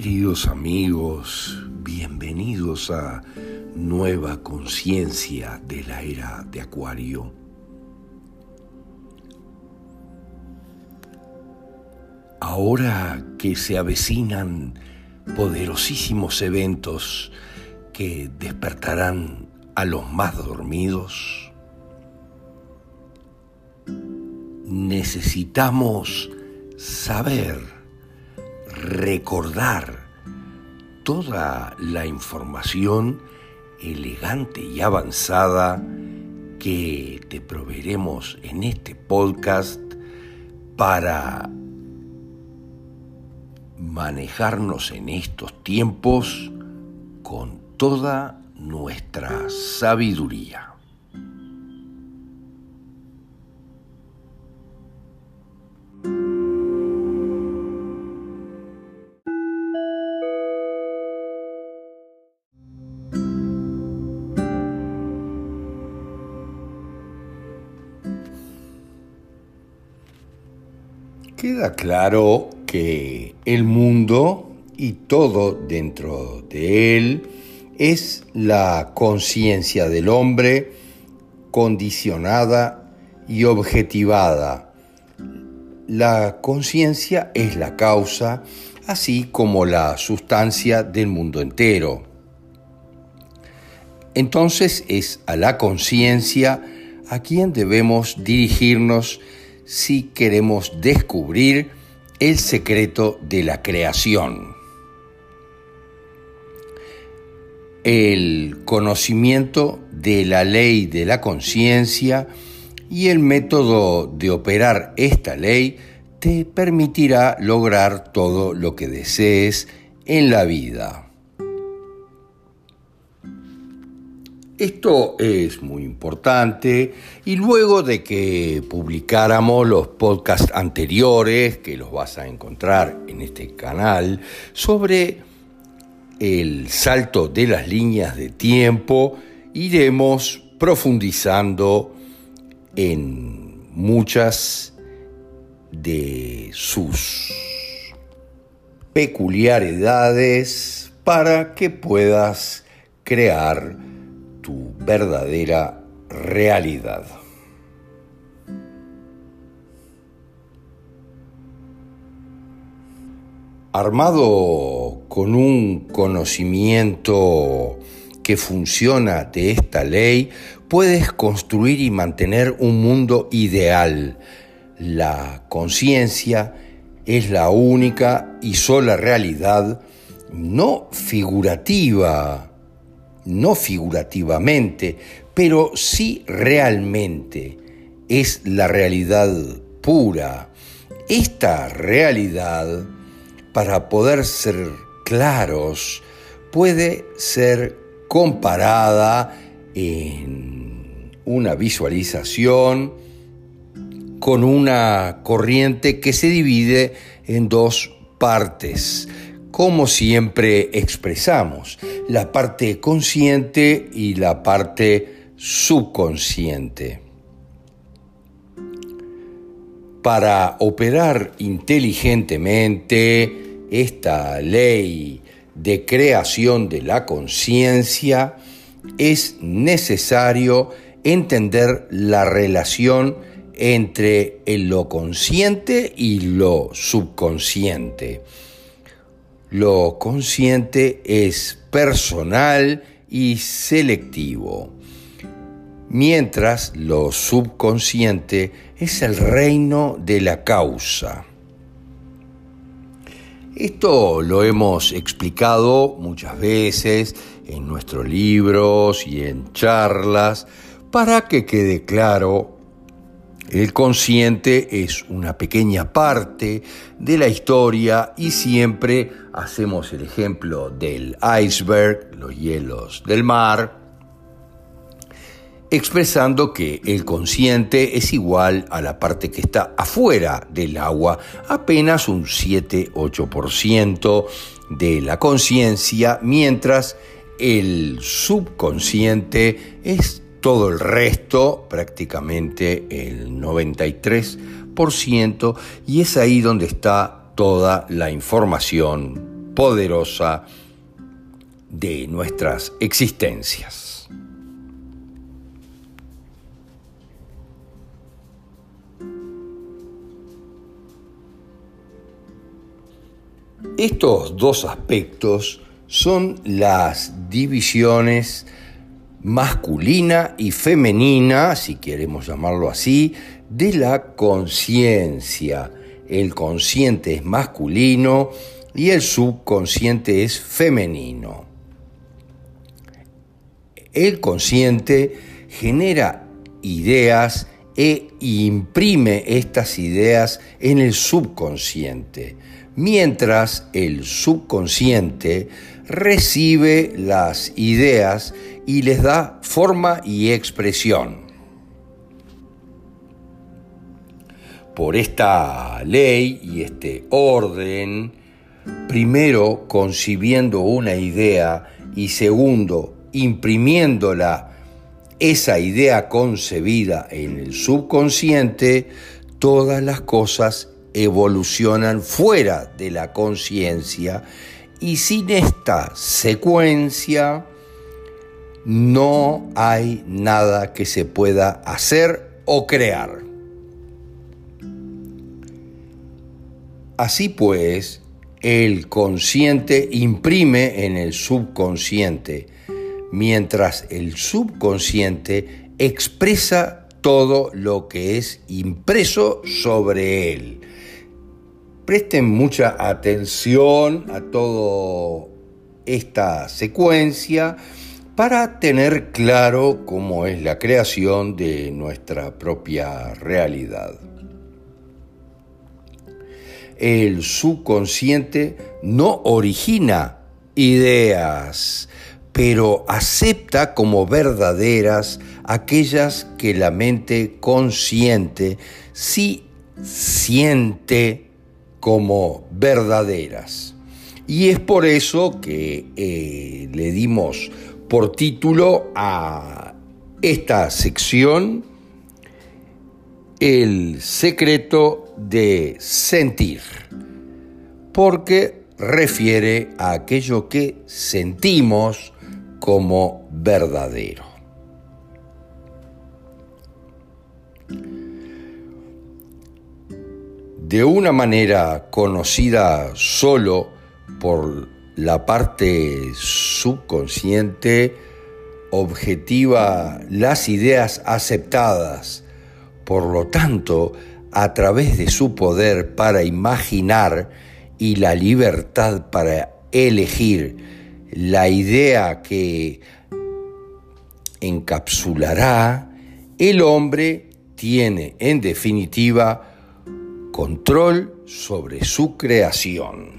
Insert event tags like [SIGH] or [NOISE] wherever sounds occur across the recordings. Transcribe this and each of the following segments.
Queridos amigos, bienvenidos a Nueva Conciencia de la Era de Acuario. Ahora que se avecinan poderosísimos eventos que despertarán a los más dormidos, necesitamos saber recordar toda la información elegante y avanzada que te proveeremos en este podcast para manejarnos en estos tiempos con toda nuestra sabiduría. Queda claro que el mundo y todo dentro de él es la conciencia del hombre condicionada y objetivada. La conciencia es la causa, así como la sustancia del mundo entero. Entonces es a la conciencia a quien debemos dirigirnos si queremos descubrir el secreto de la creación. El conocimiento de la ley de la conciencia y el método de operar esta ley te permitirá lograr todo lo que desees en la vida. Esto es muy importante. Y luego de que publicáramos los podcasts anteriores, que los vas a encontrar en este canal, sobre el salto de las líneas de tiempo, iremos profundizando en muchas de sus peculiaridades para que puedas crear tu verdadera realidad. Armado con un conocimiento que funciona de esta ley, puedes construir y mantener un mundo ideal. La conciencia es la única y sola realidad, no figurativa, no figurativamente, pero sí realmente es la realidad pura. Esta realidad, para poder ser claros, puede ser comparada en una visualización con una corriente que se divide en dos partes como siempre expresamos, la parte consciente y la parte subconsciente. Para operar inteligentemente esta ley de creación de la conciencia, es necesario entender la relación entre lo consciente y lo subconsciente lo consciente es personal y selectivo, mientras lo subconsciente es el reino de la causa. Esto lo hemos explicado muchas veces en nuestros libros y en charlas para que quede claro el consciente es una pequeña parte de la historia y siempre hacemos el ejemplo del iceberg, los hielos del mar, expresando que el consciente es igual a la parte que está afuera del agua, apenas un 7-8% de la conciencia, mientras el subconsciente es todo el resto, prácticamente el 93%, y es ahí donde está toda la información poderosa de nuestras existencias. Estos dos aspectos son las divisiones masculina y femenina, si queremos llamarlo así, de la conciencia. El consciente es masculino y el subconsciente es femenino. El consciente genera ideas e imprime estas ideas en el subconsciente, mientras el subconsciente recibe las ideas y les da forma y expresión. Por esta ley y este orden, primero concibiendo una idea y segundo imprimiéndola, esa idea concebida en el subconsciente, todas las cosas evolucionan fuera de la conciencia y sin esta secuencia no hay nada que se pueda hacer o crear. Así pues, el consciente imprime en el subconsciente, mientras el subconsciente expresa todo lo que es impreso sobre él. Presten mucha atención a toda esta secuencia para tener claro cómo es la creación de nuestra propia realidad. El subconsciente no origina ideas, pero acepta como verdaderas aquellas que la mente consciente sí siente como verdaderas. Y es por eso que eh, le dimos por título a esta sección El secreto de sentir, porque refiere a aquello que sentimos como verdadero. de una manera conocida solo por la parte subconsciente, objetiva las ideas aceptadas, por lo tanto, a través de su poder para imaginar y la libertad para elegir la idea que encapsulará, el hombre tiene en definitiva control sobre su creación.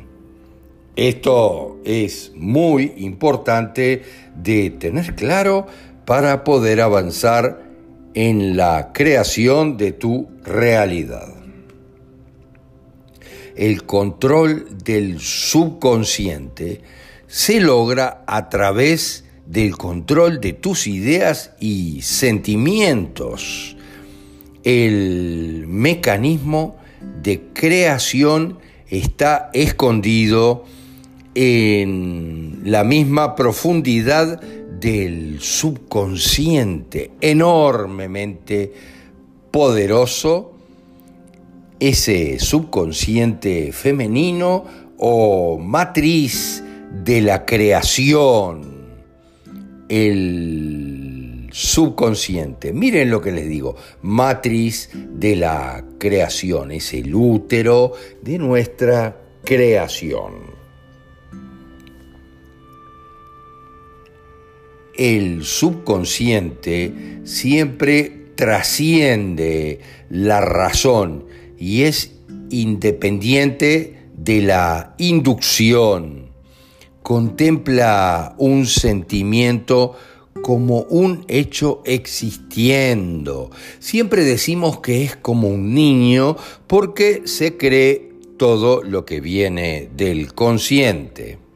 Esto es muy importante de tener claro para poder avanzar en la creación de tu realidad. El control del subconsciente se logra a través del control de tus ideas y sentimientos. El mecanismo de creación está escondido en la misma profundidad del subconsciente, enormemente poderoso, ese subconsciente femenino o matriz de la creación, el subconsciente. Miren lo que les digo, matriz de la creación, es el útero de nuestra creación. El subconsciente siempre trasciende la razón y es independiente de la inducción. Contempla un sentimiento como un hecho existiendo. Siempre decimos que es como un niño porque se cree todo lo que viene del consciente.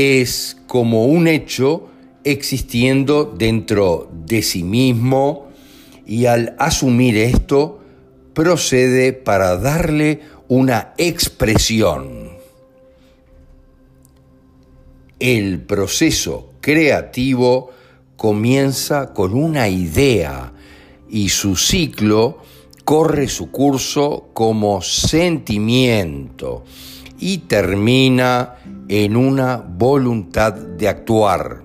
Es como un hecho existiendo dentro de sí mismo y al asumir esto procede para darle una expresión. El proceso creativo comienza con una idea y su ciclo corre su curso como sentimiento y termina en una voluntad de actuar.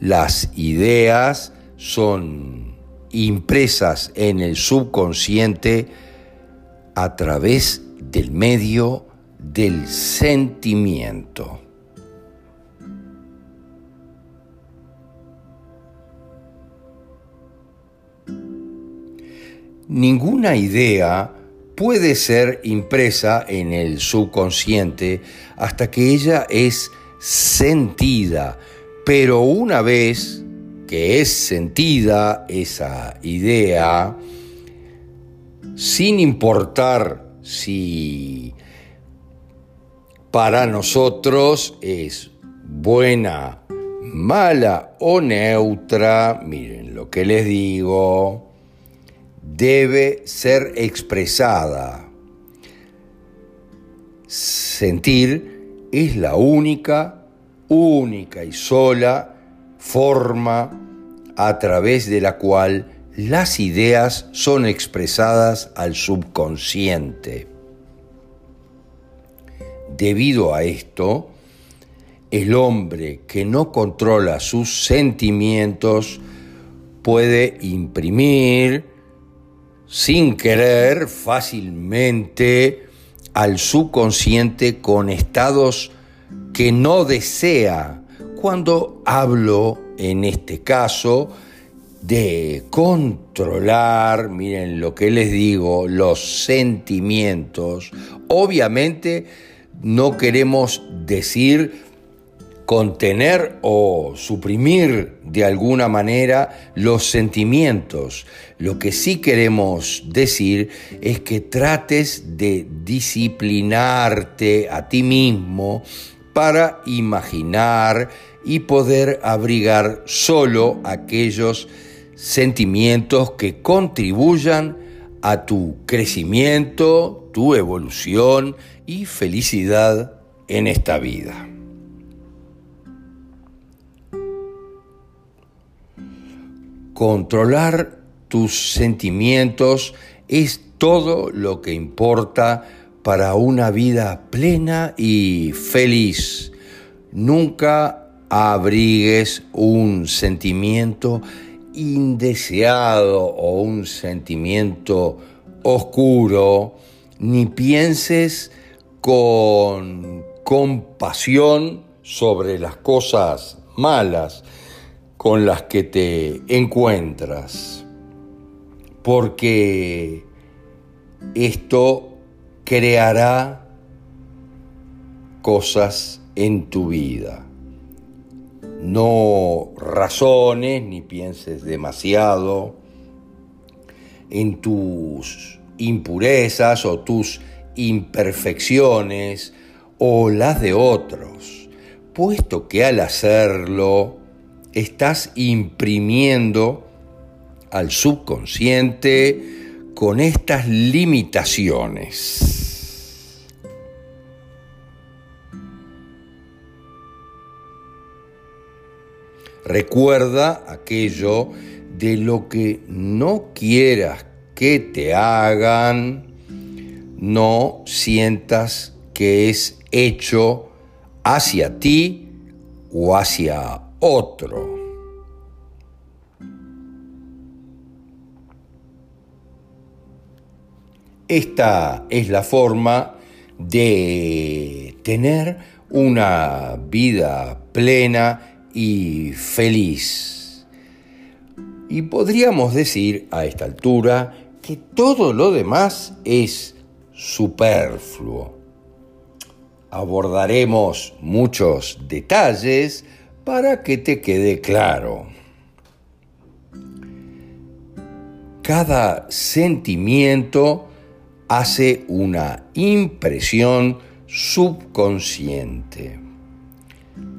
Las ideas son impresas en el subconsciente a través del medio del sentimiento. Ninguna idea puede ser impresa en el subconsciente hasta que ella es sentida, pero una vez que es sentida esa idea, sin importar si para nosotros es buena, mala o neutra, miren lo que les digo, debe ser expresada. Sentir es la única, única y sola forma a través de la cual las ideas son expresadas al subconsciente. Debido a esto, el hombre que no controla sus sentimientos puede imprimir, sin querer fácilmente al subconsciente con estados que no desea. Cuando hablo, en este caso, de controlar, miren lo que les digo, los sentimientos, obviamente no queremos decir contener o suprimir de alguna manera los sentimientos. Lo que sí queremos decir es que trates de disciplinarte a ti mismo para imaginar y poder abrigar solo aquellos sentimientos que contribuyan a tu crecimiento, tu evolución y felicidad en esta vida. Controlar tus sentimientos es todo lo que importa para una vida plena y feliz. Nunca abrigues un sentimiento indeseado o un sentimiento oscuro, ni pienses con compasión sobre las cosas malas con las que te encuentras, porque esto creará cosas en tu vida. No razones ni pienses demasiado en tus impurezas o tus imperfecciones o las de otros, puesto que al hacerlo estás imprimiendo al subconsciente con estas limitaciones. Recuerda aquello de lo que no quieras que te hagan, no sientas que es hecho hacia ti o hacia otro. Esta es la forma de tener una vida plena y feliz. Y podríamos decir a esta altura que todo lo demás es superfluo. Abordaremos muchos detalles para que te quede claro. Cada sentimiento hace una impresión subconsciente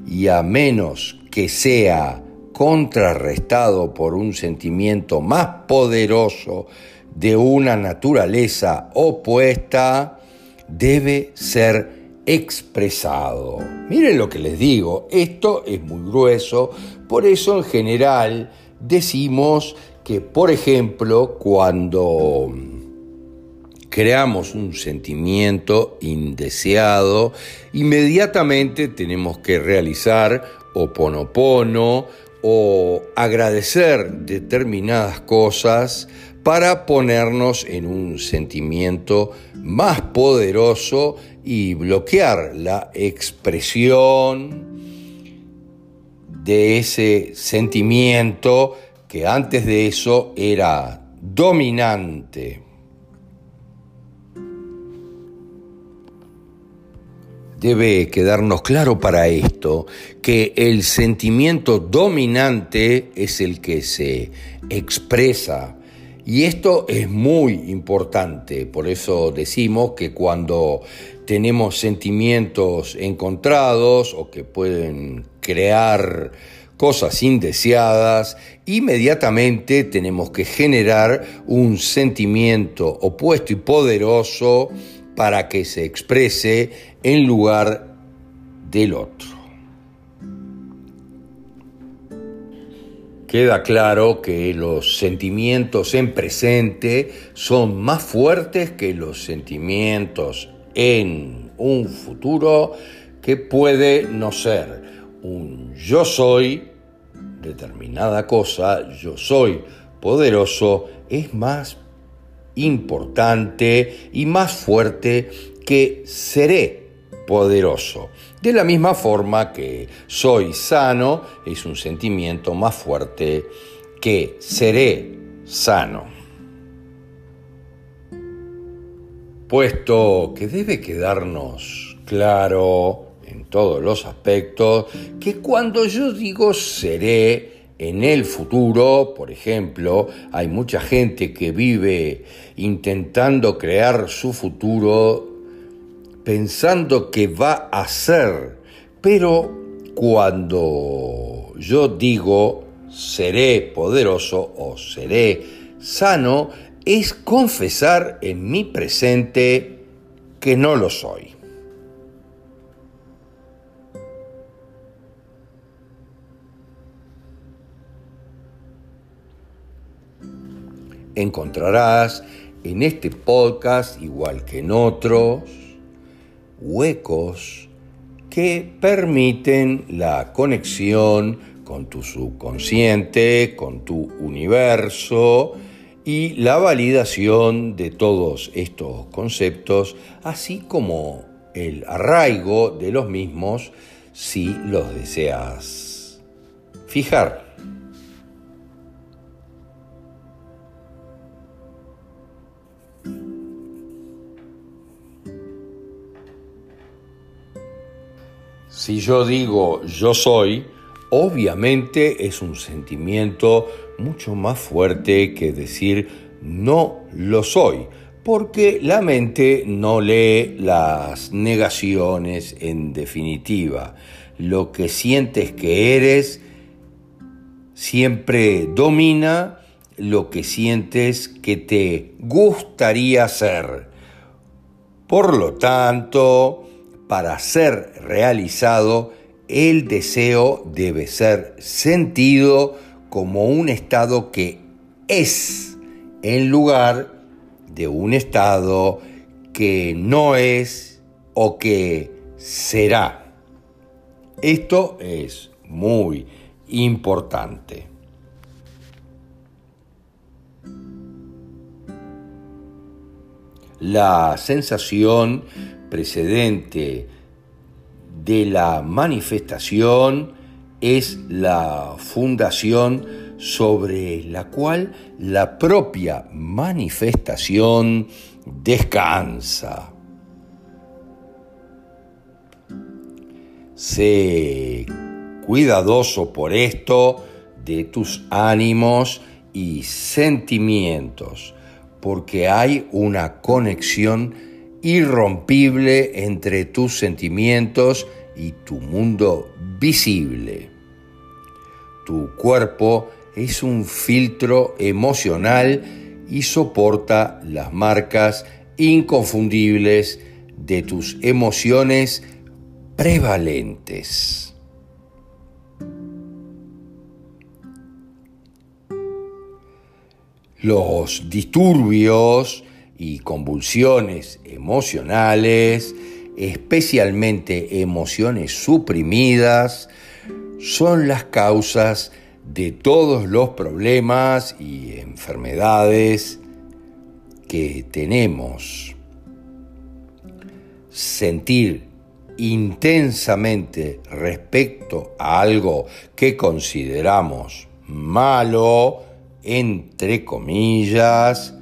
y a menos que sea contrarrestado por un sentimiento más poderoso de una naturaleza opuesta, debe ser expresado. Miren lo que les digo, esto es muy grueso, por eso en general decimos que, por ejemplo, cuando creamos un sentimiento indeseado, inmediatamente tenemos que realizar oponopono o agradecer determinadas cosas para ponernos en un sentimiento más poderoso y bloquear la expresión de ese sentimiento que antes de eso era dominante. Debe quedarnos claro para esto que el sentimiento dominante es el que se expresa y esto es muy importante, por eso decimos que cuando tenemos sentimientos encontrados o que pueden crear cosas indeseadas, inmediatamente tenemos que generar un sentimiento opuesto y poderoso para que se exprese en lugar del otro. Queda claro que los sentimientos en presente son más fuertes que los sentimientos en un futuro que puede no ser un yo soy determinada cosa, yo soy poderoso, es más importante y más fuerte que seré poderoso. De la misma forma que soy sano es un sentimiento más fuerte que seré sano. Puesto que debe quedarnos claro en todos los aspectos que cuando yo digo seré en el futuro, por ejemplo, hay mucha gente que vive intentando crear su futuro pensando que va a ser, pero cuando yo digo seré poderoso o seré sano, es confesar en mi presente que no lo soy. Encontrarás en este podcast, igual que en otros, huecos que permiten la conexión con tu subconsciente, con tu universo y la validación de todos estos conceptos, así como el arraigo de los mismos si los deseas fijar. Si yo digo yo soy, obviamente es un sentimiento mucho más fuerte que decir no lo soy, porque la mente no lee las negaciones en definitiva. Lo que sientes que eres siempre domina lo que sientes que te gustaría ser. Por lo tanto, para ser realizado, el deseo debe ser sentido como un estado que es en lugar de un estado que no es o que será. Esto es muy importante. La sensación precedente de la manifestación es la fundación sobre la cual la propia manifestación descansa. Sé cuidadoso por esto de tus ánimos y sentimientos, porque hay una conexión irrompible entre tus sentimientos y tu mundo visible. Tu cuerpo es un filtro emocional y soporta las marcas inconfundibles de tus emociones prevalentes. Los disturbios y convulsiones emocionales, especialmente emociones suprimidas, son las causas de todos los problemas y enfermedades que tenemos. Sentir intensamente respecto a algo que consideramos malo, entre comillas,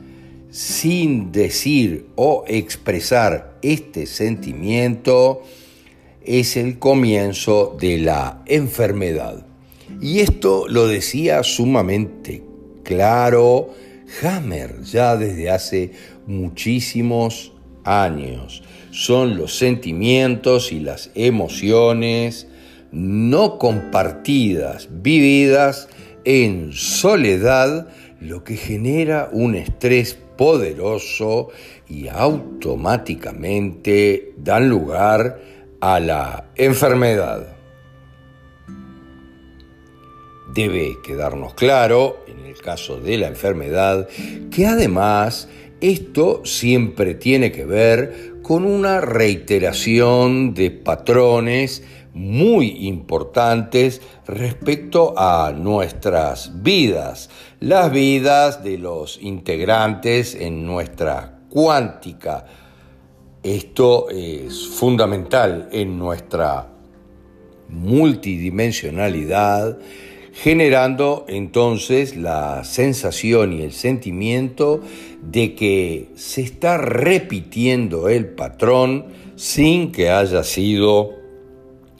sin decir o expresar este sentimiento, es el comienzo de la enfermedad. Y esto lo decía sumamente claro Hammer ya desde hace muchísimos años. Son los sentimientos y las emociones no compartidas, vividas en soledad, lo que genera un estrés poderoso y automáticamente dan lugar a la enfermedad. Debe quedarnos claro, en el caso de la enfermedad, que además esto siempre tiene que ver con una reiteración de patrones muy importantes respecto a nuestras vidas, las vidas de los integrantes en nuestra cuántica. Esto es fundamental en nuestra multidimensionalidad generando entonces la sensación y el sentimiento de que se está repitiendo el patrón sin que haya sido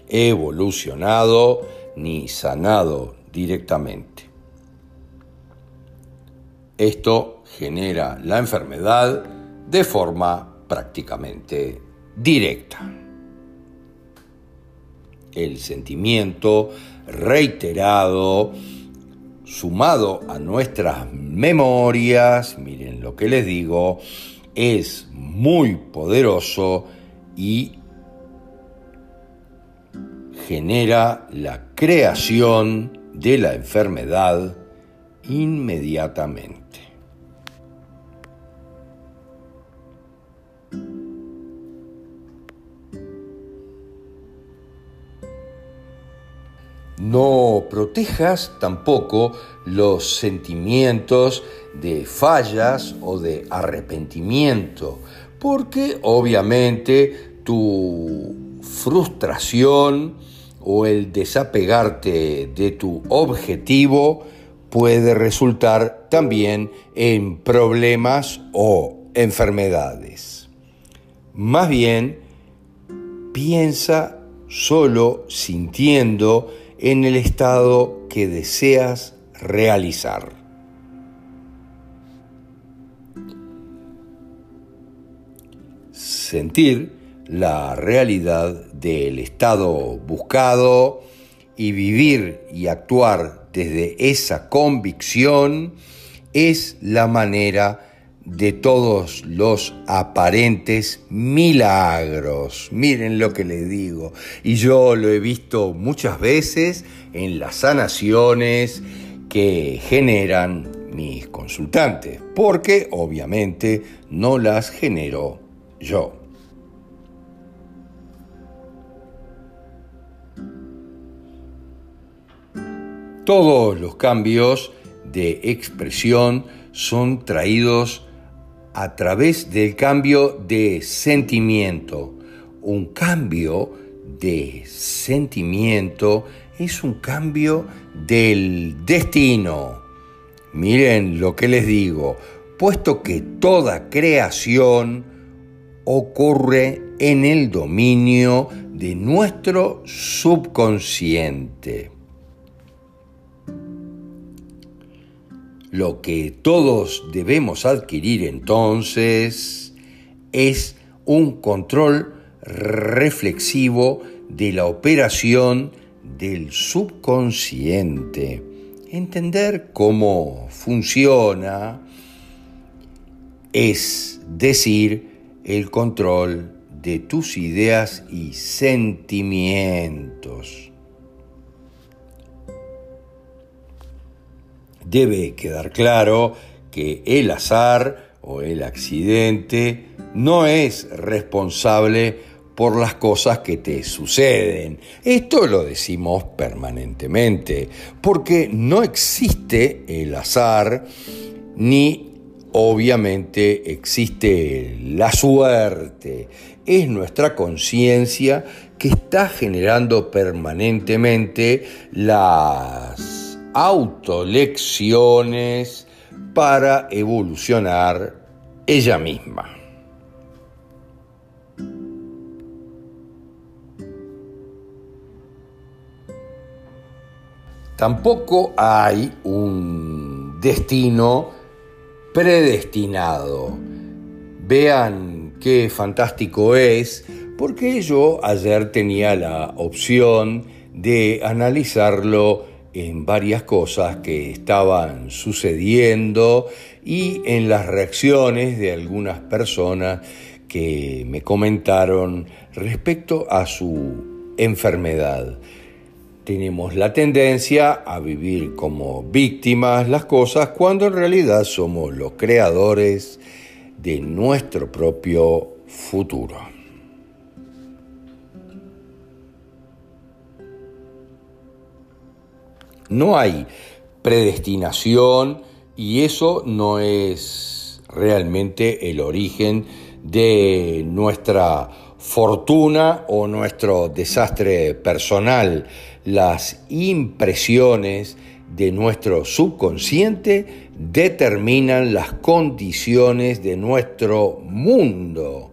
evolucionado ni sanado directamente. Esto genera la enfermedad de forma prácticamente directa. El sentimiento reiterado, sumado a nuestras memorias, miren lo que les digo, es muy poderoso y genera la creación de la enfermedad inmediatamente. No protejas tampoco los sentimientos de fallas o de arrepentimiento, porque obviamente tu frustración o el desapegarte de tu objetivo puede resultar también en problemas o enfermedades. Más bien, piensa solo sintiendo en el estado que deseas realizar. Sentir la realidad del estado buscado y vivir y actuar desde esa convicción es la manera de todos los aparentes milagros. Miren lo que les digo. Y yo lo he visto muchas veces en las sanaciones que generan mis consultantes, porque obviamente no las genero yo. Todos los cambios de expresión son traídos a través del cambio de sentimiento. Un cambio de sentimiento es un cambio del destino. Miren lo que les digo, puesto que toda creación ocurre en el dominio de nuestro subconsciente. Lo que todos debemos adquirir entonces es un control reflexivo de la operación del subconsciente. Entender cómo funciona es decir, el control de tus ideas y sentimientos. Debe quedar claro que el azar o el accidente no es responsable por las cosas que te suceden. Esto lo decimos permanentemente, porque no existe el azar ni obviamente existe la suerte. Es nuestra conciencia que está generando permanentemente las autolecciones para evolucionar ella misma. Tampoco hay un destino predestinado. Vean qué fantástico es, porque yo ayer tenía la opción de analizarlo en varias cosas que estaban sucediendo y en las reacciones de algunas personas que me comentaron respecto a su enfermedad tenemos la tendencia a vivir como víctimas las cosas cuando en realidad somos los creadores de nuestro propio futuro. No hay predestinación y eso no es realmente el origen de nuestra fortuna o nuestro desastre personal las impresiones de nuestro subconsciente determinan las condiciones de nuestro mundo.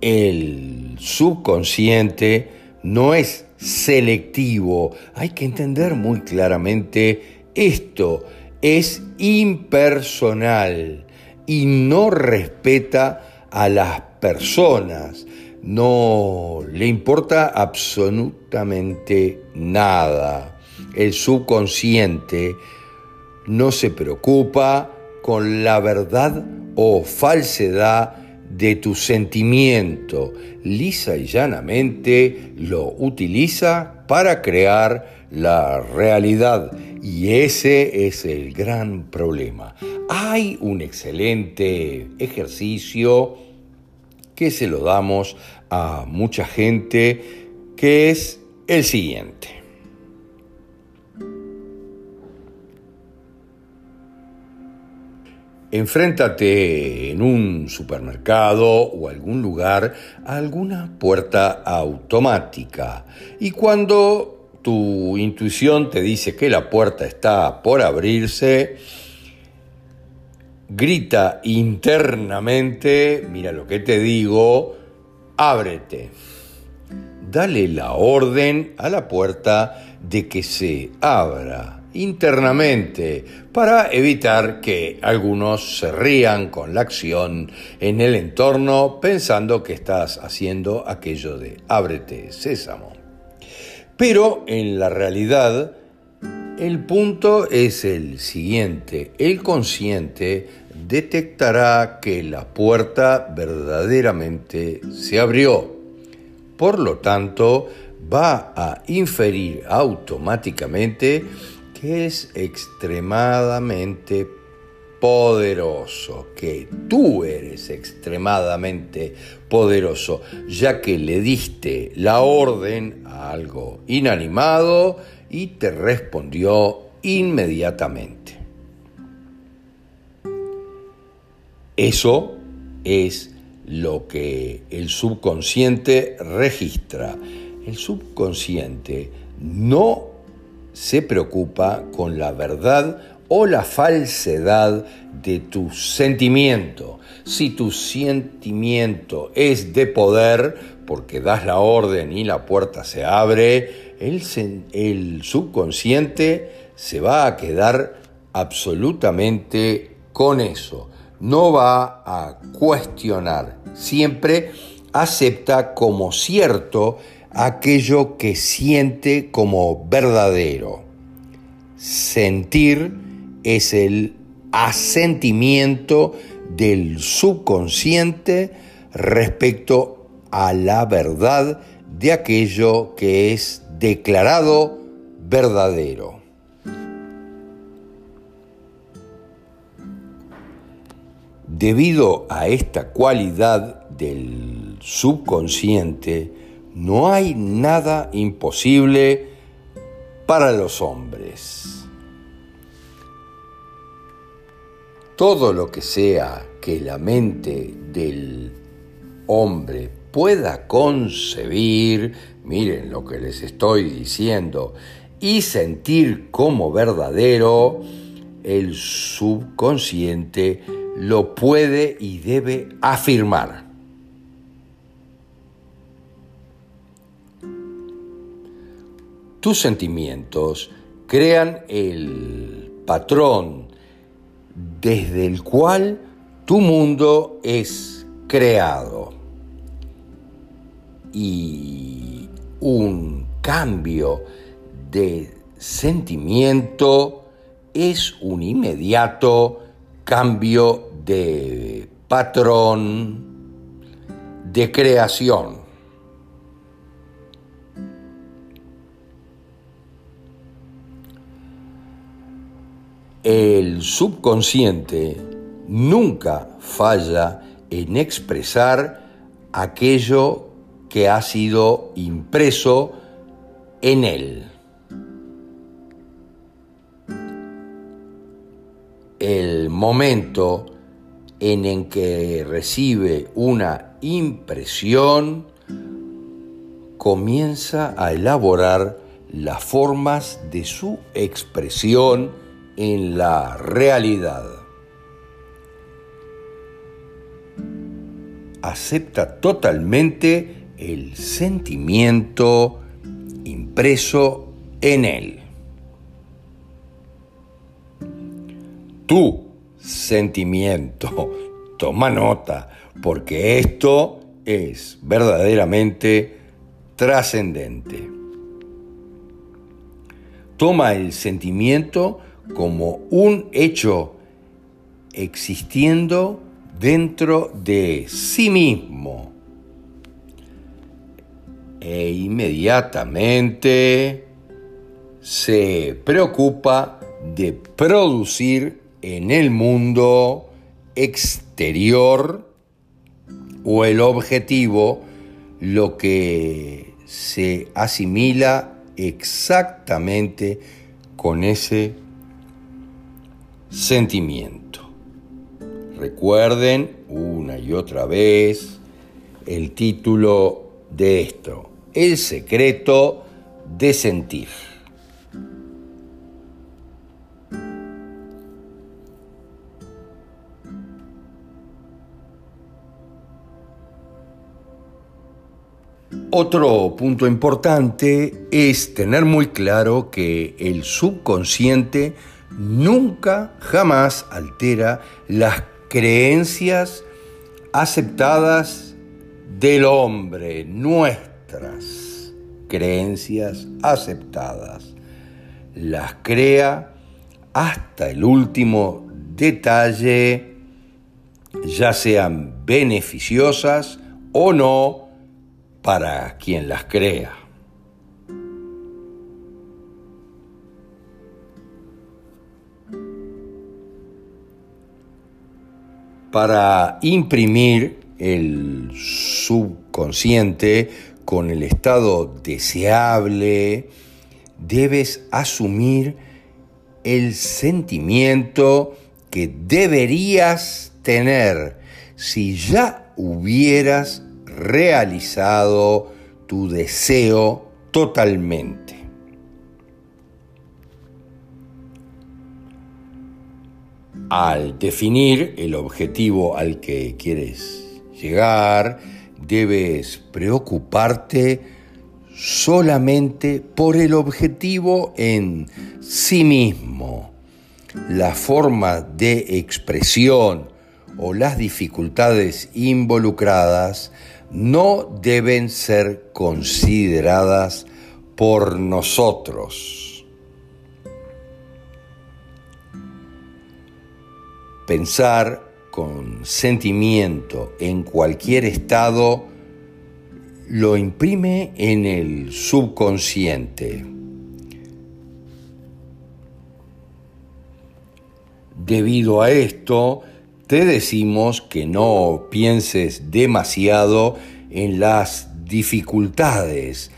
El subconsciente no es selectivo, hay que entender muy claramente esto, es impersonal y no respeta a las personas no le importa absolutamente nada. El subconsciente no se preocupa con la verdad o falsedad de tu sentimiento. Lisa y llanamente lo utiliza para crear la realidad. Y ese es el gran problema. Hay un excelente ejercicio que se lo damos a mucha gente, que es el siguiente. Enfréntate en un supermercado o algún lugar a alguna puerta automática y cuando tu intuición te dice que la puerta está por abrirse, grita internamente, mira lo que te digo, ábrete. Dale la orden a la puerta de que se abra internamente para evitar que algunos se rían con la acción en el entorno pensando que estás haciendo aquello de ábrete, sésamo. Pero en la realidad el punto es el siguiente. El consciente detectará que la puerta verdaderamente se abrió. Por lo tanto, va a inferir automáticamente que es extremadamente poderoso, que tú eres extremadamente poderoso, ya que le diste la orden a algo inanimado y te respondió inmediatamente. Eso es lo que el subconsciente registra. El subconsciente no se preocupa con la verdad o la falsedad de tu sentimiento. Si tu sentimiento es de poder, porque das la orden y la puerta se abre, el, subconsciente se va a quedar absolutamente con eso. No va a cuestionar. Siempre acepta como cierto aquello que siente como verdadero. Sentir es el asentimiento del subconsciente respecto a la verdad de aquello que es declarado verdadero. Debido a esta cualidad del subconsciente, no hay nada imposible para los hombres. Todo lo que sea que la mente del hombre pueda concebir, miren lo que les estoy diciendo, y sentir como verdadero, el subconsciente lo puede y debe afirmar. Tus sentimientos crean el patrón desde el cual tu mundo es creado. Y un cambio de sentimiento es un inmediato cambio de patrón de creación. El subconsciente nunca falla en expresar aquello que ha sido impreso en él. El momento en el que recibe una impresión comienza a elaborar las formas de su expresión en la realidad. Acepta totalmente el sentimiento impreso en él. Tu sentimiento. [LAUGHS] Toma nota, porque esto es verdaderamente trascendente. Toma el sentimiento como un hecho existiendo dentro de sí mismo. E inmediatamente se preocupa de producir en el mundo exterior o el objetivo lo que se asimila exactamente con ese sentimiento. Recuerden una y otra vez el título de esto, El secreto de sentir. Otro punto importante es tener muy claro que el subconsciente nunca, jamás altera las creencias aceptadas del hombre, nuestras creencias aceptadas. Las crea hasta el último detalle, ya sean beneficiosas o no para quien las crea. Para imprimir el subconsciente con el estado deseable, debes asumir el sentimiento que deberías tener si ya hubieras realizado tu deseo totalmente. Al definir el objetivo al que quieres llegar, debes preocuparte solamente por el objetivo en sí mismo. La forma de expresión o las dificultades involucradas no deben ser consideradas por nosotros. Pensar con sentimiento en cualquier estado, lo imprime en el subconsciente. Debido a esto, te decimos que no pienses demasiado en las dificultades,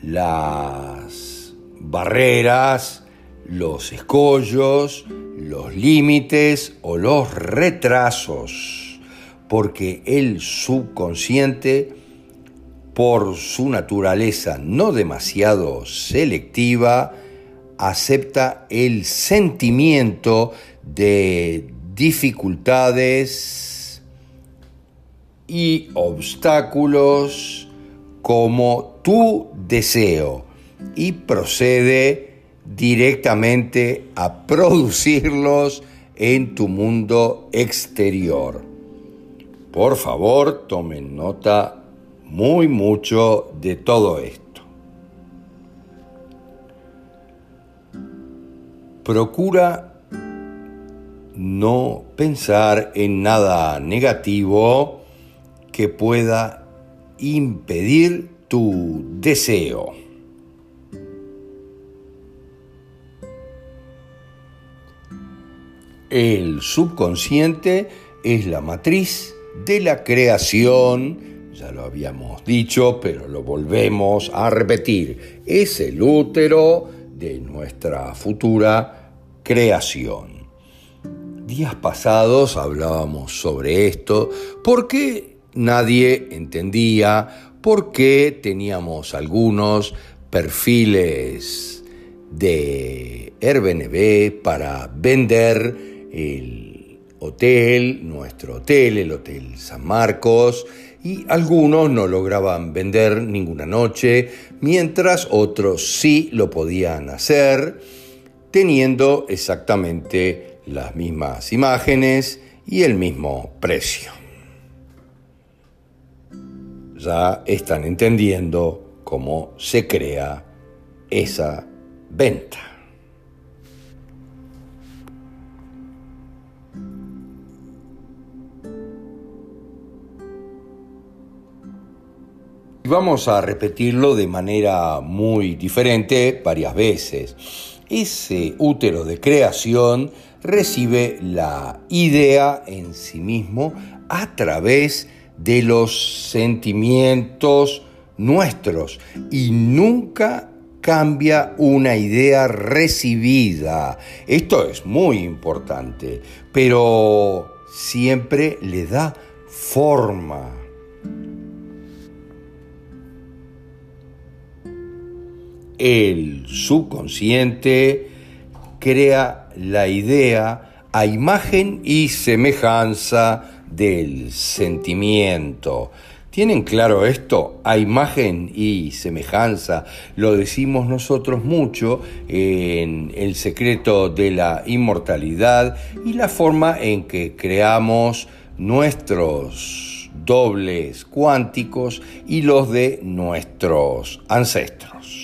las barreras, los escollos, los límites o los retrasos, porque el subconsciente, por su naturaleza no demasiado selectiva, acepta el sentimiento de dificultades y obstáculos como tu deseo y procede directamente a producirlos en tu mundo exterior. Por favor, tomen nota muy mucho de todo esto. Procura no pensar en nada negativo que pueda impedir tu deseo. El subconsciente es la matriz de la creación, ya lo habíamos dicho, pero lo volvemos a repetir, es el útero de nuestra futura creación. Días pasados hablábamos sobre esto. Porque nadie entendía por qué teníamos algunos perfiles de Airbnb para vender el hotel, nuestro hotel, el Hotel San Marcos, y algunos no lograban vender ninguna noche, mientras otros sí lo podían hacer, teniendo exactamente las mismas imágenes y el mismo precio. Ya están entendiendo cómo se crea esa venta. Vamos a repetirlo de manera muy diferente varias veces. Ese útero de creación recibe la idea en sí mismo a través de los sentimientos nuestros y nunca cambia una idea recibida. Esto es muy importante, pero siempre le da forma. El subconsciente crea la idea a imagen y semejanza del sentimiento. ¿Tienen claro esto? A imagen y semejanza. Lo decimos nosotros mucho en El secreto de la inmortalidad y la forma en que creamos nuestros dobles cuánticos y los de nuestros ancestros.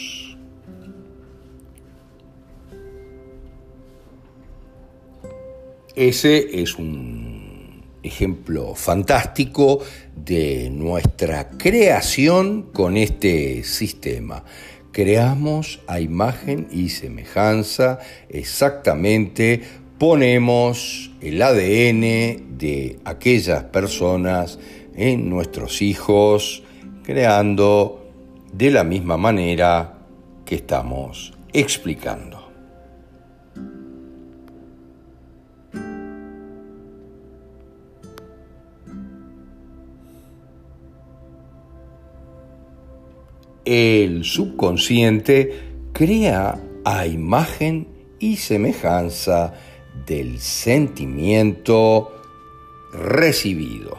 Ese es un ejemplo fantástico de nuestra creación con este sistema. Creamos a imagen y semejanza exactamente, ponemos el ADN de aquellas personas en nuestros hijos, creando de la misma manera que estamos explicando. El subconsciente crea a imagen y semejanza del sentimiento recibido.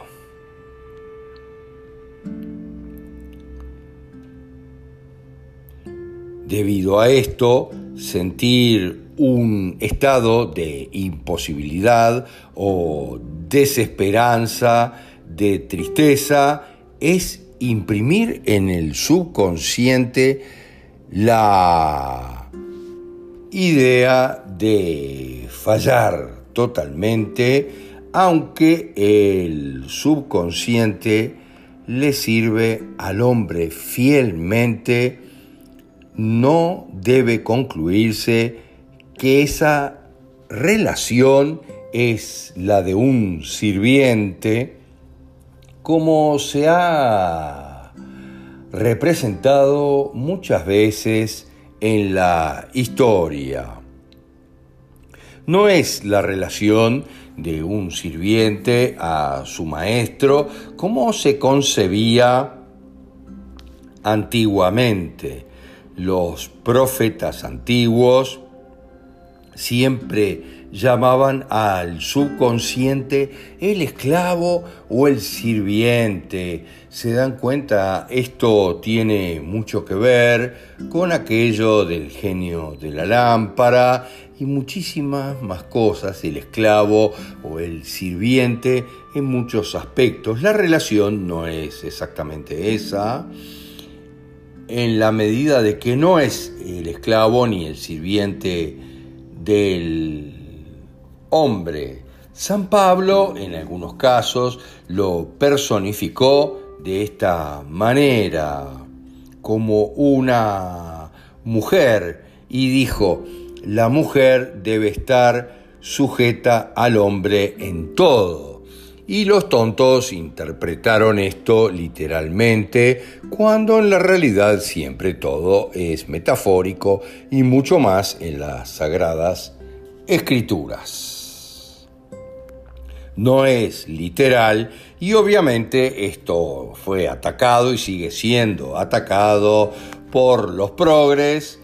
Debido a esto, sentir un estado de imposibilidad o desesperanza, de tristeza, es imprimir en el subconsciente la idea de fallar totalmente aunque el subconsciente le sirve al hombre fielmente, no debe concluirse que esa relación es la de un sirviente, como se ha representado muchas veces en la historia. No es la relación de un sirviente a su maestro como se concebía antiguamente. Los profetas antiguos siempre llamaban al subconsciente el esclavo o el sirviente. Se dan cuenta, esto tiene mucho que ver con aquello del genio de la lámpara y muchísimas más cosas, el esclavo o el sirviente en muchos aspectos. La relación no es exactamente esa en la medida de que no es el esclavo ni el sirviente del hombre. San Pablo, en algunos casos, lo personificó de esta manera, como una mujer, y dijo, la mujer debe estar sujeta al hombre en todo. Y los tontos interpretaron esto literalmente, cuando en la realidad siempre todo es metafórico y mucho más en las sagradas escrituras no es literal y obviamente esto fue atacado y sigue siendo atacado por los progres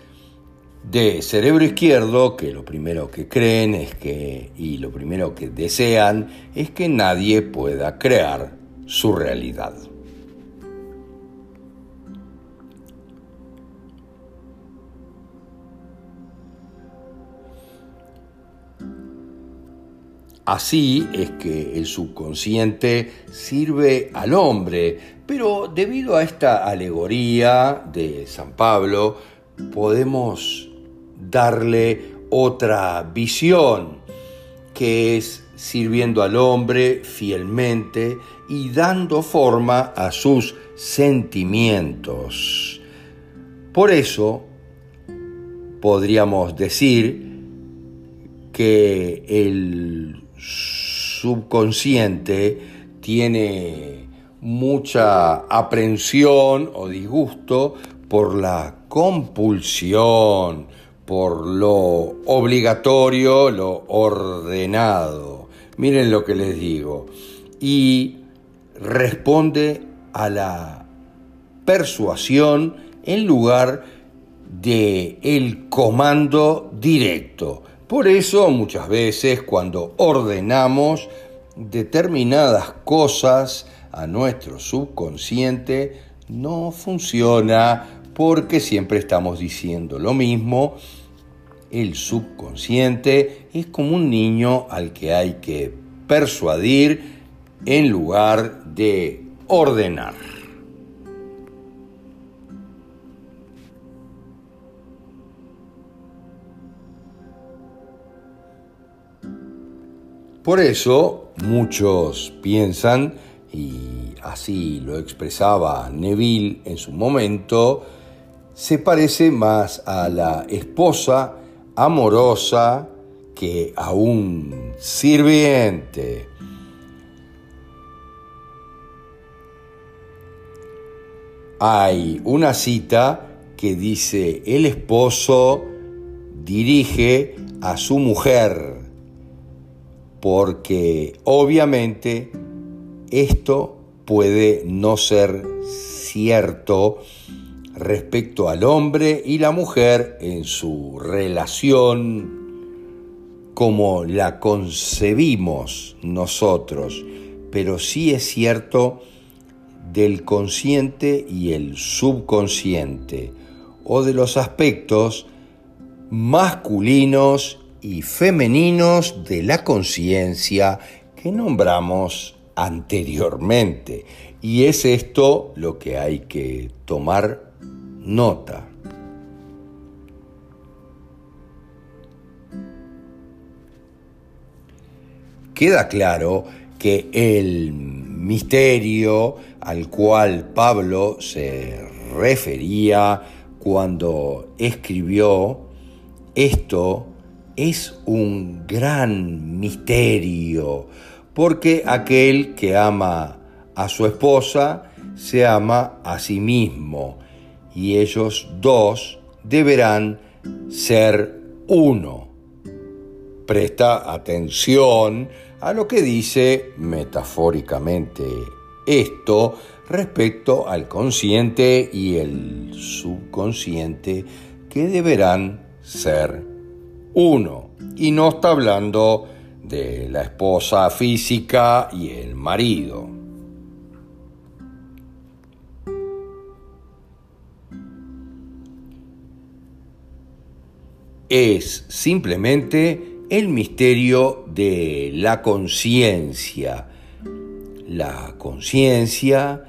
de cerebro izquierdo que lo primero que creen es que y lo primero que desean es que nadie pueda crear su realidad. Así es que el subconsciente sirve al hombre, pero debido a esta alegoría de San Pablo, podemos darle otra visión, que es sirviendo al hombre fielmente y dando forma a sus sentimientos. Por eso podríamos decir que el subconsciente tiene mucha aprensión o disgusto por la compulsión, por lo obligatorio, lo ordenado. Miren lo que les digo. Y responde a la persuasión en lugar de el comando directo. Por eso muchas veces cuando ordenamos determinadas cosas a nuestro subconsciente no funciona porque siempre estamos diciendo lo mismo. El subconsciente es como un niño al que hay que persuadir en lugar de ordenar. Por eso muchos piensan, y así lo expresaba Neville en su momento, se parece más a la esposa amorosa que a un sirviente. Hay una cita que dice, el esposo dirige a su mujer porque obviamente esto puede no ser cierto respecto al hombre y la mujer en su relación como la concebimos nosotros, pero sí es cierto del consciente y el subconsciente, o de los aspectos masculinos y femeninos de la conciencia que nombramos anteriormente. Y es esto lo que hay que tomar nota. queda claro que el misterio al cual Pablo se refería cuando escribió esto es un gran misterio, porque aquel que ama a su esposa se ama a sí mismo, y ellos dos deberán ser uno. Presta atención a lo que dice metafóricamente esto respecto al consciente y el subconsciente que deberán ser uno. Y no está hablando de la esposa física y el marido. Es simplemente el misterio de la conciencia. La conciencia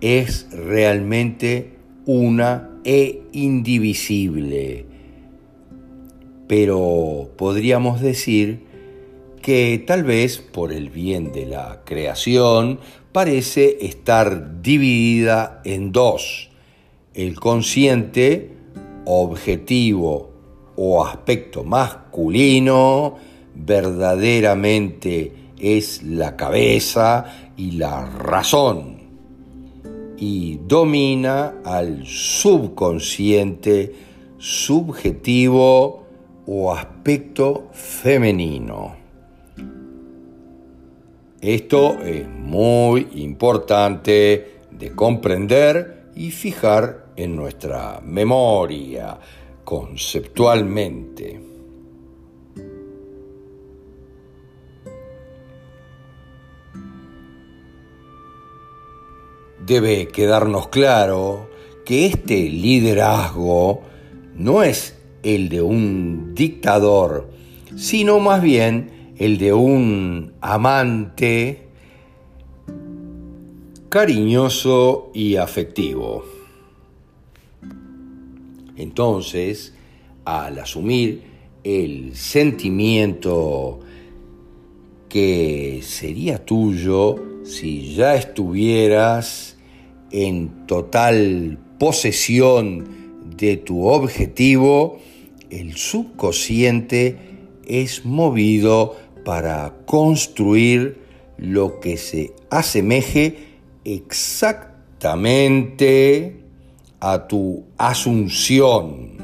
es realmente una e indivisible pero podríamos decir que tal vez por el bien de la creación parece estar dividida en dos, el consciente, objetivo o aspecto masculino, verdaderamente es la cabeza y la razón, y domina al subconsciente, subjetivo, o aspecto femenino. Esto es muy importante de comprender y fijar en nuestra memoria conceptualmente. Debe quedarnos claro que este liderazgo no es el de un dictador, sino más bien el de un amante cariñoso y afectivo. Entonces, al asumir el sentimiento que sería tuyo si ya estuvieras en total posesión de tu objetivo, el subconsciente es movido para construir lo que se asemeje exactamente a tu asunción.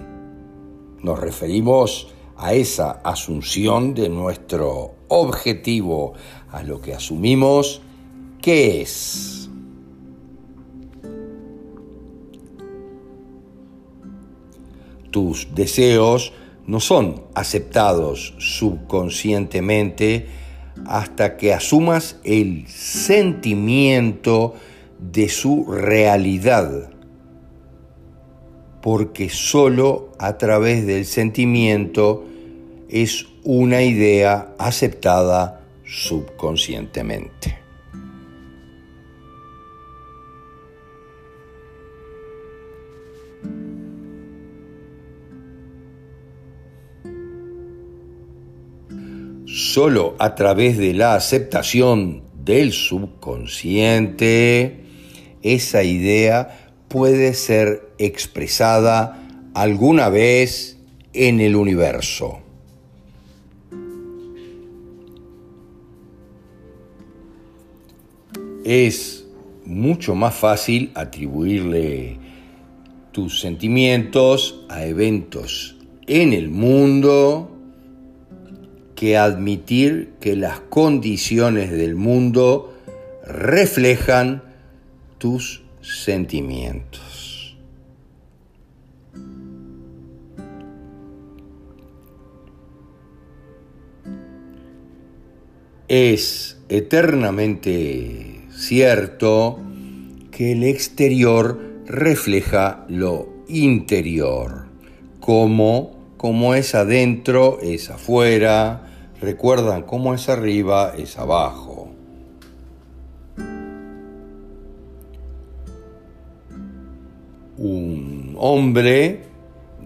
Nos referimos a esa asunción de nuestro objetivo, a lo que asumimos que es. Tus deseos no son aceptados subconscientemente hasta que asumas el sentimiento de su realidad, porque sólo a través del sentimiento es una idea aceptada subconscientemente. Solo a través de la aceptación del subconsciente, esa idea puede ser expresada alguna vez en el universo. Es mucho más fácil atribuirle tus sentimientos a eventos en el mundo que admitir que las condiciones del mundo reflejan tus sentimientos. Es eternamente cierto que el exterior refleja lo interior, como, como es adentro es afuera, recuerdan cómo es arriba es abajo. Un hombre,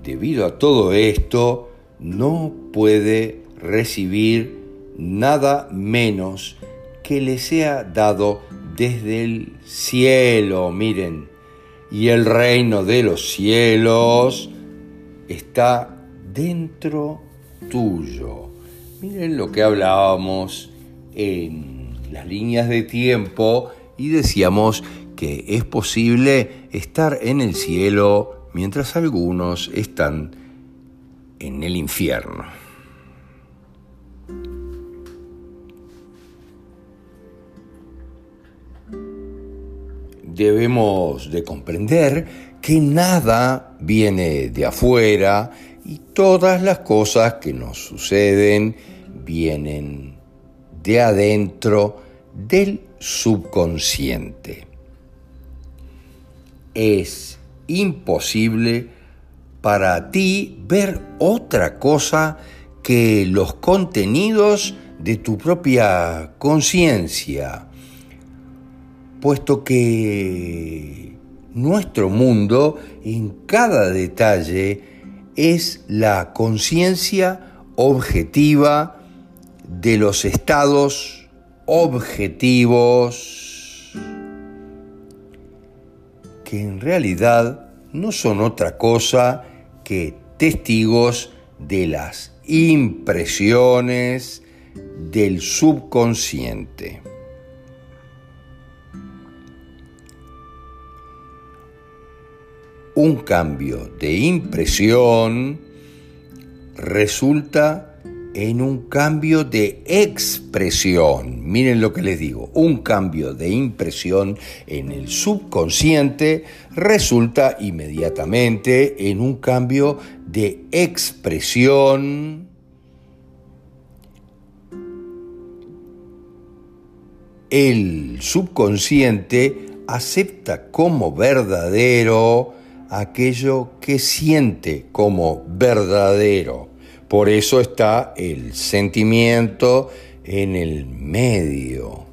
debido a todo esto, no puede recibir nada menos que le sea dado desde el cielo, miren, y el reino de los cielos está dentro tuyo. Miren lo que hablábamos en las líneas de tiempo y decíamos que es posible estar en el cielo mientras algunos están en el infierno. Debemos de comprender que nada viene de afuera y todas las cosas que nos suceden vienen de adentro del subconsciente. Es imposible para ti ver otra cosa que los contenidos de tu propia conciencia, puesto que nuestro mundo en cada detalle es la conciencia objetiva de los estados objetivos que en realidad no son otra cosa que testigos de las impresiones del subconsciente. Un cambio de impresión resulta en un cambio de expresión. Miren lo que les digo, un cambio de impresión en el subconsciente resulta inmediatamente en un cambio de expresión el subconsciente acepta como verdadero aquello que siente como verdadero. Por eso está el sentimiento en el medio.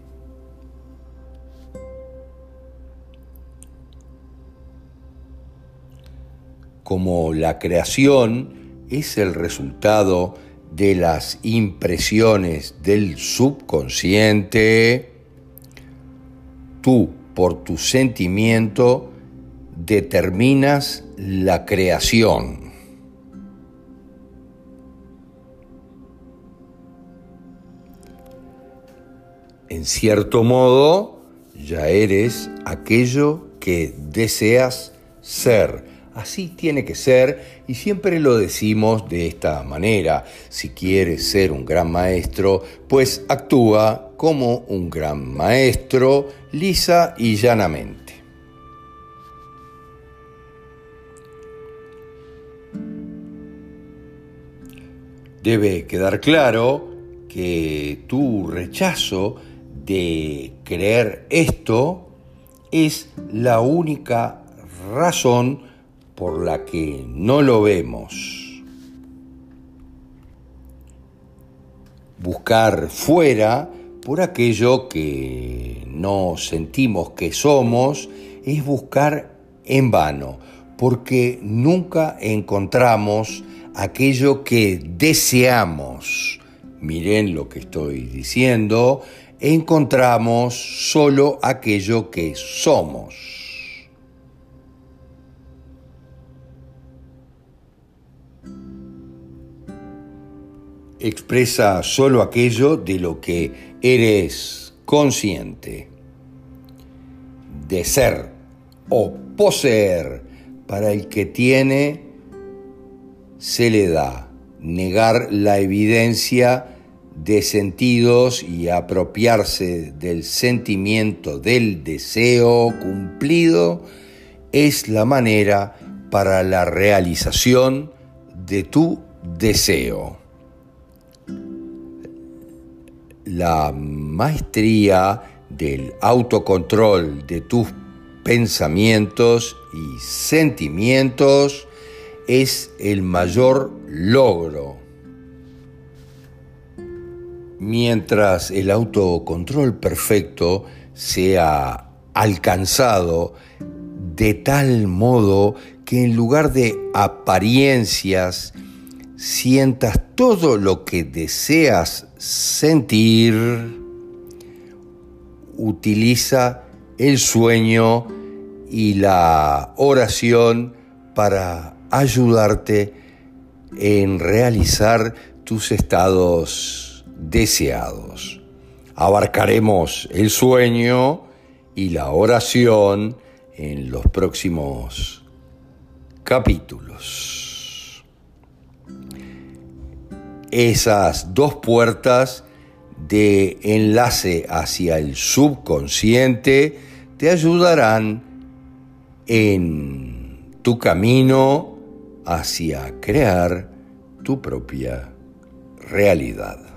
Como la creación es el resultado de las impresiones del subconsciente, tú por tu sentimiento determinas la creación. En cierto modo, ya eres aquello que deseas ser. Así tiene que ser y siempre lo decimos de esta manera. Si quieres ser un gran maestro, pues actúa como un gran maestro, lisa y llanamente. Debe quedar claro que tu rechazo de creer esto es la única razón por la que no lo vemos. Buscar fuera por aquello que no sentimos que somos es buscar en vano, porque nunca encontramos aquello que deseamos. Miren lo que estoy diciendo, encontramos solo aquello que somos. Expresa solo aquello de lo que eres consciente. De ser o poseer para el que tiene, se le da negar la evidencia de sentidos y apropiarse del sentimiento del deseo cumplido es la manera para la realización de tu deseo. La maestría del autocontrol de tus pensamientos y sentimientos es el mayor logro mientras el autocontrol perfecto sea alcanzado de tal modo que en lugar de apariencias sientas todo lo que deseas sentir, utiliza el sueño y la oración para ayudarte en realizar tus estados deseados. Abarcaremos el sueño y la oración en los próximos capítulos. Esas dos puertas de enlace hacia el subconsciente te ayudarán en tu camino hacia crear tu propia realidad.